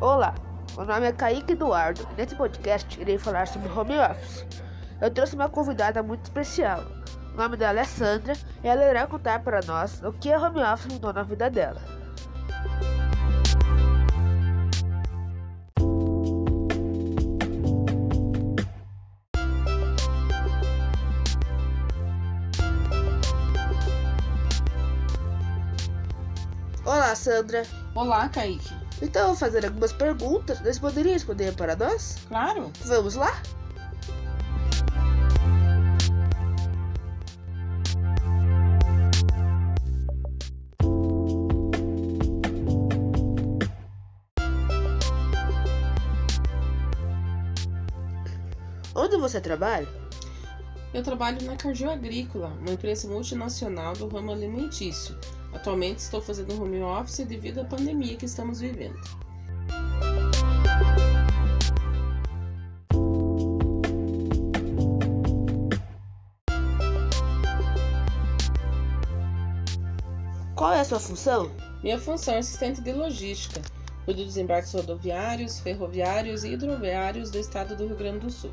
Olá, meu nome é Kaique Eduardo e nesse podcast irei falar sobre home office. Eu trouxe uma convidada muito especial. O nome dela é Sandra e ela irá contar para nós o que a home office mudou na vida dela. Olá, Sandra. Olá, Kaique. Então, eu vou fazer algumas perguntas. Você poderia responder para nós? Claro. Vamos lá? Onde você trabalha? Eu trabalho na Cargill Agrícola, uma empresa multinacional do ramo alimentício. Atualmente estou fazendo home office devido à pandemia que estamos vivendo. Qual é a sua função? Minha função é assistente de logística. Cuido dos embarques rodoviários, ferroviários e hidroviários do estado do Rio Grande do Sul.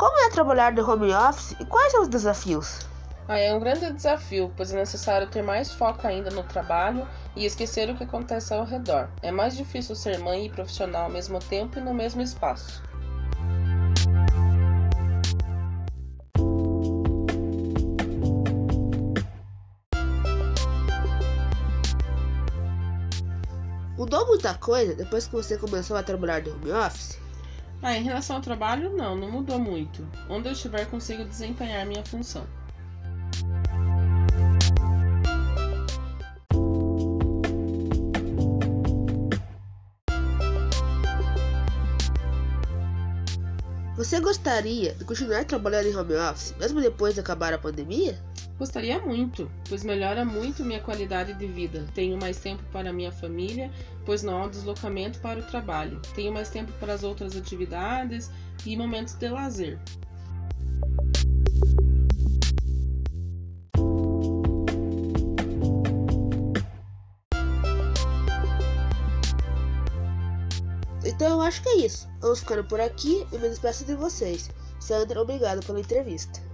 Como é trabalhar de home office e quais são os desafios? Ah, é um grande desafio, pois é necessário ter mais foco ainda no trabalho e esquecer o que acontece ao redor. É mais difícil ser mãe e profissional ao mesmo tempo e no mesmo espaço. Mudou muita coisa depois que você começou a trabalhar de home office? Ah, em relação ao trabalho, não, não mudou muito. Onde eu estiver, consigo desempenhar minha função. Você gostaria de continuar trabalhando em home office mesmo depois de acabar a pandemia? Gostaria muito, pois melhora muito minha qualidade de vida. Tenho mais tempo para minha família, pois não há deslocamento para o trabalho. Tenho mais tempo para as outras atividades e momentos de lazer. Então eu acho que é isso. Vamos ficando por aqui e me despeço de vocês. Sandra, obrigado pela entrevista.